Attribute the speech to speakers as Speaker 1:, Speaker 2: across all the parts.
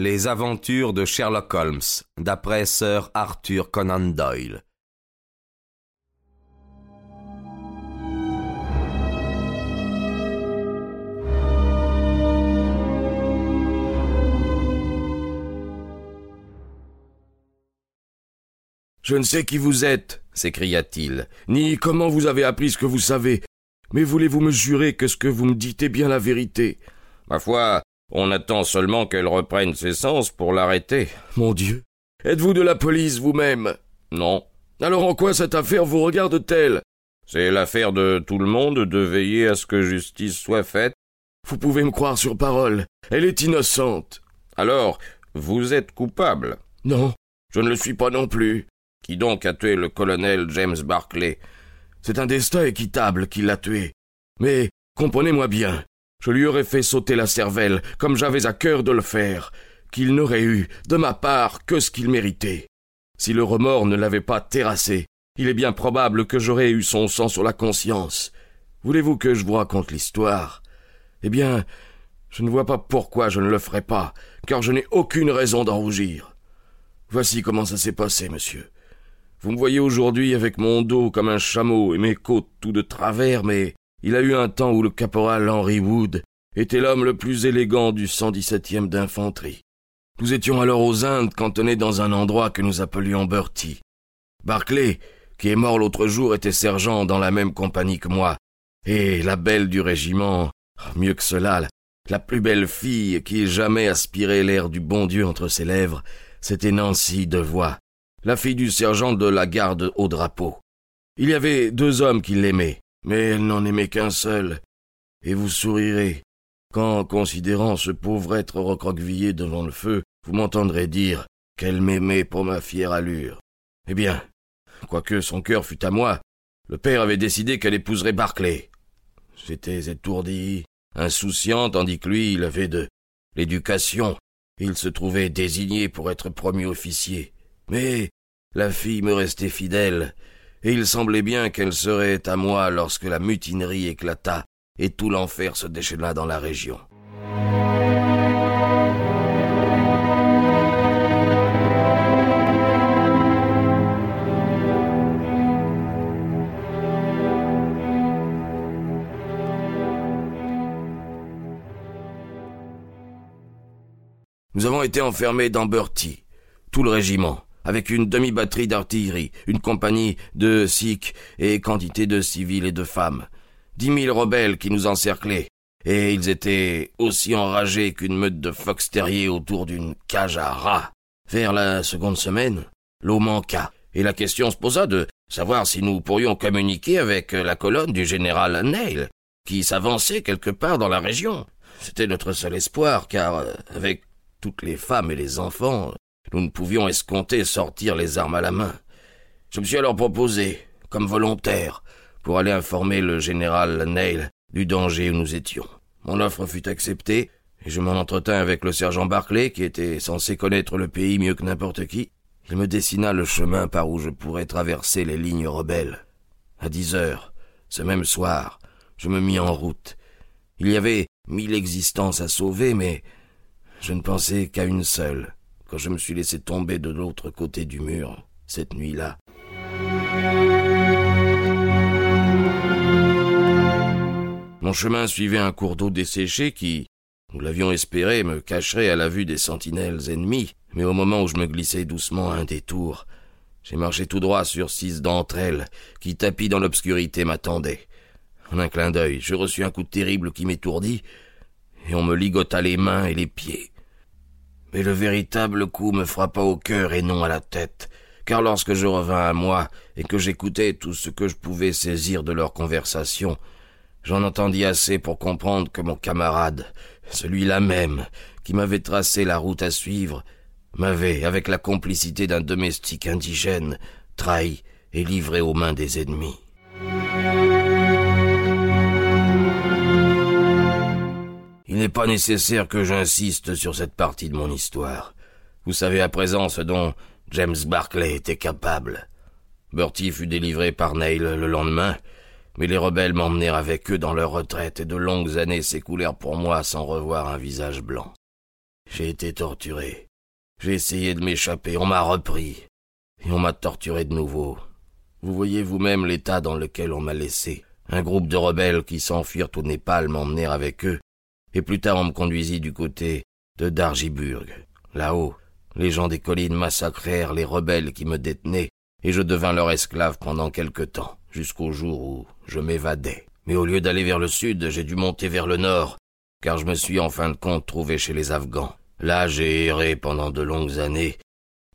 Speaker 1: Les aventures de Sherlock Holmes, d'après Sir Arthur Conan Doyle.
Speaker 2: Je ne sais qui vous êtes, s'écria-t-il, ni comment vous avez appris ce que vous savez, mais voulez-vous me jurer que ce que vous me dites est bien la vérité?
Speaker 3: Ma foi, on attend seulement qu'elle reprenne ses sens pour l'arrêter.
Speaker 2: Mon Dieu. Êtes-vous de la police vous-même?
Speaker 3: Non.
Speaker 2: Alors en quoi cette affaire vous regarde-t-elle?
Speaker 3: C'est l'affaire de tout le monde de veiller à ce que justice soit faite.
Speaker 2: Vous pouvez me croire sur parole. Elle est innocente.
Speaker 3: Alors, vous êtes coupable?
Speaker 2: Non, je ne le suis pas non plus.
Speaker 3: Qui donc a tué le colonel James Barclay?
Speaker 2: C'est un destin équitable qui l'a tué. Mais, comprenez-moi bien, je lui aurais fait sauter la cervelle, comme j'avais à cœur de le faire, qu'il n'aurait eu, de ma part, que ce qu'il méritait. Si le remords ne l'avait pas terrassé, il est bien probable que j'aurais eu son sang sur la conscience. Voulez-vous que je vous raconte l'histoire? Eh bien, je ne vois pas pourquoi je ne le ferai pas, car je n'ai aucune raison d'en rougir. Voici comment ça s'est passé, monsieur. Vous me voyez aujourd'hui avec mon dos comme un chameau et mes côtes tout de travers, mais il a eu un temps où le caporal Henry Wood était l'homme le plus élégant du 117e d'infanterie. Nous étions alors aux Indes cantonnés dans un endroit que nous appelions Bertie. Barclay, qui est mort l'autre jour, était sergent dans la même compagnie que moi, et la belle du régiment, mieux que cela, la plus belle fille qui ait jamais aspiré l'air du bon Dieu entre ses lèvres, c'était Nancy Devoix, la fille du sergent de la garde au drapeau. Il y avait deux hommes qui l'aimaient, mais elle n'en aimait qu'un seul. Et vous sourirez, quand, considérant ce pauvre être recroquevillé devant le feu, vous m'entendrez dire qu'elle m'aimait pour ma fière allure. Eh bien, quoique son cœur fût à moi, le père avait décidé qu'elle épouserait Barclay. J'étais étourdi, insouciant, tandis que lui, il avait de l'éducation. Il se trouvait désigné pour être premier officier. Mais la fille me restait fidèle, et il semblait bien qu'elle serait à moi lorsque la mutinerie éclata et tout l'enfer se déchaîna dans la région. Nous avons été enfermés dans Bertie, tout le régiment avec une demi-batterie d'artillerie, une compagnie de sikhs et quantité de civils et de femmes. Dix mille rebelles qui nous encerclaient, et ils étaient aussi enragés qu'une meute de fox terriers autour d'une cage à rats. Vers la seconde semaine, l'eau manqua, et la question se posa de savoir si nous pourrions communiquer avec la colonne du général Neil, qui s'avançait quelque part dans la région. C'était notre seul espoir, car, euh, avec toutes les femmes et les enfants, nous ne pouvions escompter sortir les armes à la main. Je me suis alors proposé, comme volontaire, pour aller informer le général Neil du danger où nous étions. Mon offre fut acceptée, et je m'en entretins avec le sergent Barclay, qui était censé connaître le pays mieux que n'importe qui. Il me dessina le chemin par où je pourrais traverser les lignes rebelles. À dix heures, ce même soir, je me mis en route. Il y avait mille existences à sauver, mais je ne pensais qu'à une seule, quand je me suis laissé tomber de l'autre côté du mur, cette nuit-là. Mon chemin suivait un cours d'eau desséché qui, nous l'avions espéré, me cacherait à la vue des sentinelles ennemies, mais au moment où je me glissais doucement à un détour, j'ai marché tout droit sur six d'entre elles, qui tapis dans l'obscurité m'attendaient. En un clin d'œil, je reçus un coup terrible qui m'étourdit, et on me ligota les mains et les pieds. Mais le véritable coup me frappa au cœur et non à la tête, car lorsque je revins à moi et que j'écoutais tout ce que je pouvais saisir de leur conversation, j'en entendis assez pour comprendre que mon camarade, celui-là même, qui m'avait tracé la route à suivre, m'avait, avec la complicité d'un domestique indigène, trahi et livré aux mains des ennemis. N'est pas nécessaire que j'insiste sur cette partie de mon histoire. Vous savez à présent ce dont James Barclay était capable. Bertie fut délivré par Neil le lendemain, mais les rebelles m'emmenèrent avec eux dans leur retraite et de longues années s'écoulèrent pour moi sans revoir un visage blanc. j'ai été torturé. J'ai essayé de m'échapper, on m'a repris. Et on m'a torturé de nouveau. Vous voyez vous-même l'état dans lequel on m'a laissé. Un groupe de rebelles qui s'enfuirent au Népal m'emmenèrent avec eux, et plus tard on me conduisit du côté de Darjiburg. Là-haut, les gens des collines massacrèrent les rebelles qui me détenaient, et je devins leur esclave pendant quelque temps, jusqu'au jour où je m'évadai. Mais au lieu d'aller vers le sud, j'ai dû monter vers le nord, car je me suis en fin de compte trouvé chez les Afghans. Là, j'ai erré pendant de longues années,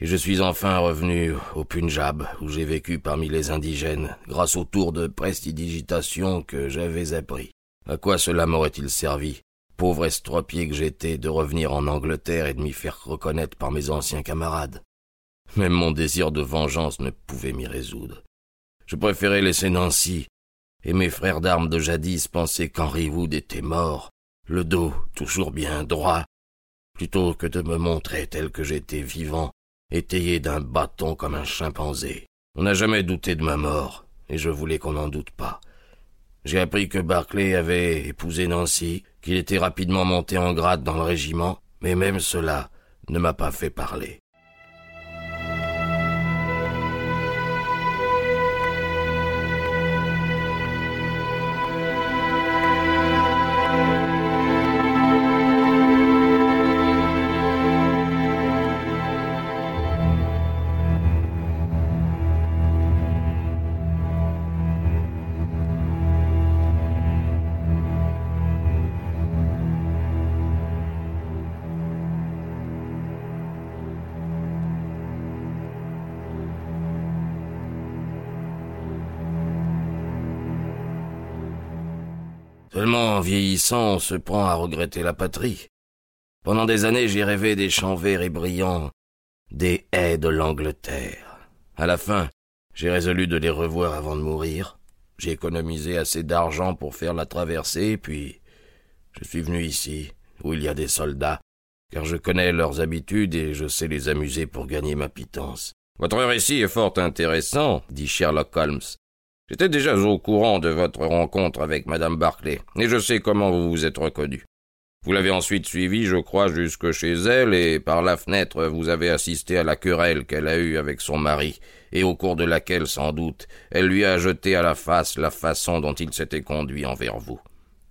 Speaker 2: et je suis enfin revenu au Punjab, où j'ai vécu parmi les indigènes, grâce au tour de prestidigitation que j'avais appris. À quoi cela m'aurait-il servi, pauvre estropié que j'étais, de revenir en Angleterre et de m'y faire reconnaître par mes anciens camarades Même mon désir de vengeance ne pouvait m'y résoudre. Je préférais laisser Nancy, et mes frères d'armes de jadis pensaient qu'Henry Wood était mort, le dos toujours bien droit, plutôt que de me montrer tel que j'étais vivant étayé d'un bâton comme un chimpanzé. On n'a jamais douté de ma mort, et je voulais qu'on n'en doute pas. J'ai appris que Barclay avait épousé Nancy, qu'il était rapidement monté en grade dans le régiment, mais même cela ne m'a pas fait parler. Seulement, en vieillissant, on se prend à regretter la patrie. Pendant des années, j'ai rêvé des champs verts et brillants, des haies de l'Angleterre. À la fin, j'ai résolu de les revoir avant de mourir. J'ai économisé assez d'argent pour faire la traversée, puis je suis venu ici, où il y a des soldats, car je connais leurs habitudes et je sais les amuser pour gagner ma pitance.
Speaker 3: Votre récit est fort intéressant, dit Sherlock Holmes. J'étais déjà au courant de votre rencontre avec madame Barclay, et je sais comment vous vous êtes reconnu. Vous l'avez ensuite suivie, je crois, jusque chez elle, et par la fenêtre vous avez assisté à la querelle qu'elle a eue avec son mari, et au cours de laquelle, sans doute, elle lui a jeté à la face la façon dont il s'était conduit envers vous.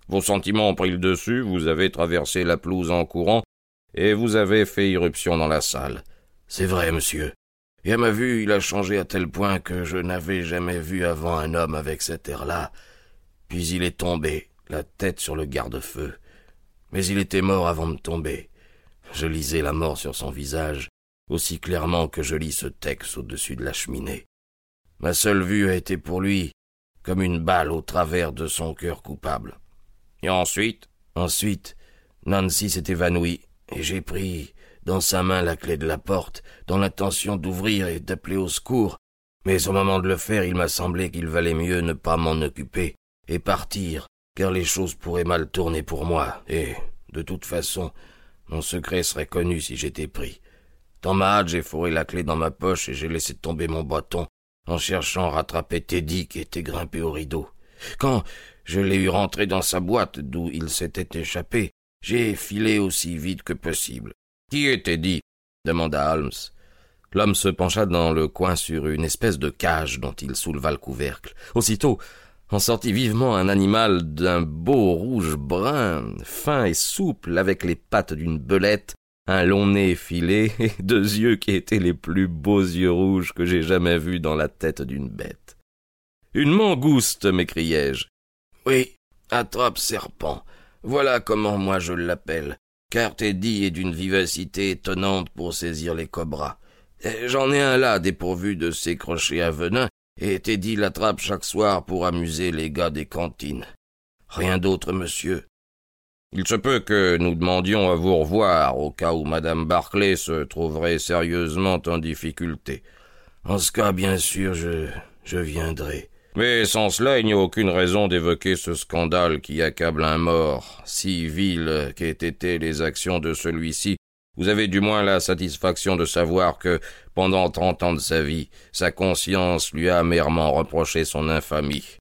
Speaker 3: Vos sentiments ont pris le dessus, vous avez traversé la pelouse en courant, et vous avez fait irruption dans la salle.
Speaker 2: C'est vrai, monsieur. Et à ma vue, il a changé à tel point que je n'avais jamais vu avant un homme avec cet air-là. Puis il est tombé, la tête sur le garde-feu. Mais il était mort avant de tomber. Je lisais la mort sur son visage, aussi clairement que je lis ce texte au-dessus de la cheminée. Ma seule vue a été pour lui comme une balle au travers de son cœur coupable.
Speaker 3: Et ensuite
Speaker 2: Ensuite, Nancy s'est évanouie, et j'ai pris dans sa main la clé de la porte, dans l'intention d'ouvrir et d'appeler au secours, mais au moment de le faire il m'a semblé qu'il valait mieux ne pas m'en occuper et partir, car les choses pourraient mal tourner pour moi, et, de toute façon, mon secret serait connu si j'étais pris. Dans ma hâte, j'ai fourré la clé dans ma poche et j'ai laissé tomber mon bâton, en cherchant à rattraper Teddy qui était grimpé au rideau. Quand je l'ai eu rentré dans sa boîte d'où il s'était échappé, j'ai filé aussi vite que possible.
Speaker 3: Qui était dit? demanda Holmes.
Speaker 2: L'homme se pencha dans le coin sur une espèce de cage dont il souleva le couvercle. Aussitôt, en sortit vivement un animal d'un beau rouge brun, fin et souple, avec les pattes d'une belette, un long nez filé et deux yeux qui étaient les plus beaux yeux rouges que j'ai jamais vus dans la tête d'une bête. Une mangouste, m'écriai-je. Oui, attrape serpent. Voilà comment moi je l'appelle car Teddy est d'une vivacité étonnante pour saisir les cobras. J'en ai un là dépourvu de ses crochets à venin, et Teddy l'attrape chaque soir pour amuser les gars des cantines. Rien d'autre, monsieur.
Speaker 3: Il se peut que nous demandions à vous revoir au cas où madame Barclay se trouverait sérieusement en difficulté.
Speaker 2: En ce cas, bien sûr, je, je viendrai.
Speaker 3: Mais sans cela, il n'y a aucune raison d'évoquer ce scandale qui accable un mort, si vil qu'aient été les actions de celui-ci. Vous avez du moins la satisfaction de savoir que, pendant trente ans de sa vie, sa conscience lui a amèrement reproché son infamie.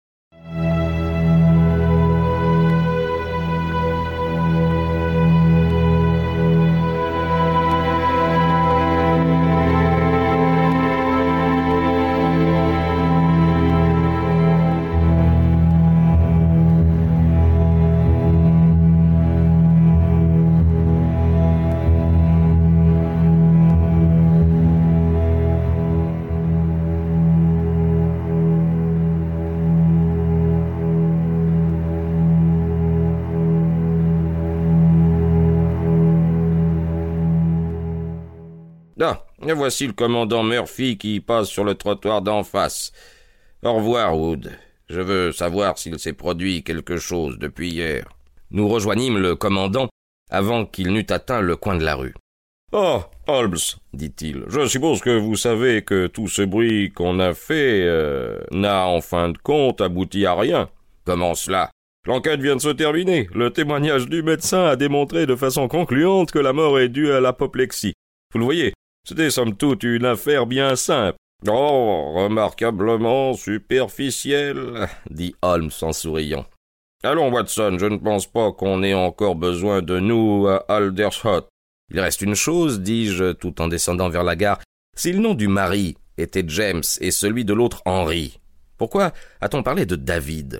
Speaker 3: Et voici le commandant Murphy qui passe sur le trottoir d'en face. Au revoir, Wood. Je veux savoir s'il s'est produit quelque chose depuis hier.
Speaker 1: Nous rejoignîmes le commandant avant qu'il n'eût atteint le coin de la rue.
Speaker 4: Ah, Holmes, dit-il, je suppose que vous savez que tout ce bruit qu'on a fait euh, n'a en fin de compte abouti à rien.
Speaker 3: Comment cela?
Speaker 4: L'enquête vient de se terminer. Le témoignage du médecin a démontré de façon concluante que la mort est due à l'apoplexie. Vous le voyez, c'était somme toute une affaire bien simple.
Speaker 3: Oh, remarquablement superficielle, dit Holmes en souriant. Allons, Watson, je ne pense pas qu'on ait encore besoin de nous à Aldershot.
Speaker 1: Il reste une chose, dis-je, tout en descendant vers la gare. Si le nom du mari était James et celui de l'autre Henry, pourquoi a-t-on parlé de David?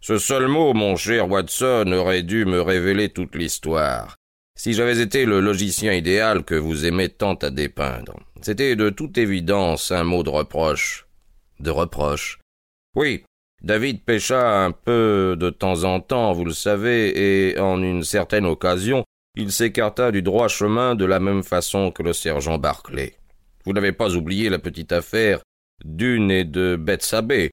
Speaker 3: Ce seul mot, mon cher Watson, aurait dû me révéler toute l'histoire. Si j'avais été le logicien idéal que vous aimez tant à dépeindre, c'était de toute évidence un mot de reproche.
Speaker 1: De reproche
Speaker 3: Oui, David pêcha un peu de temps en temps, vous le savez, et en une certaine occasion, il s'écarta du droit chemin de la même façon que le sergent Barclay. Vous n'avez pas oublié la petite affaire d'une et de Bethsabée.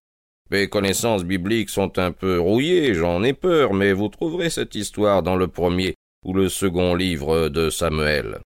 Speaker 3: Mes connaissances bibliques sont un peu rouillées, j'en ai peur, mais vous trouverez cette histoire dans le premier ou le second livre de Samuel.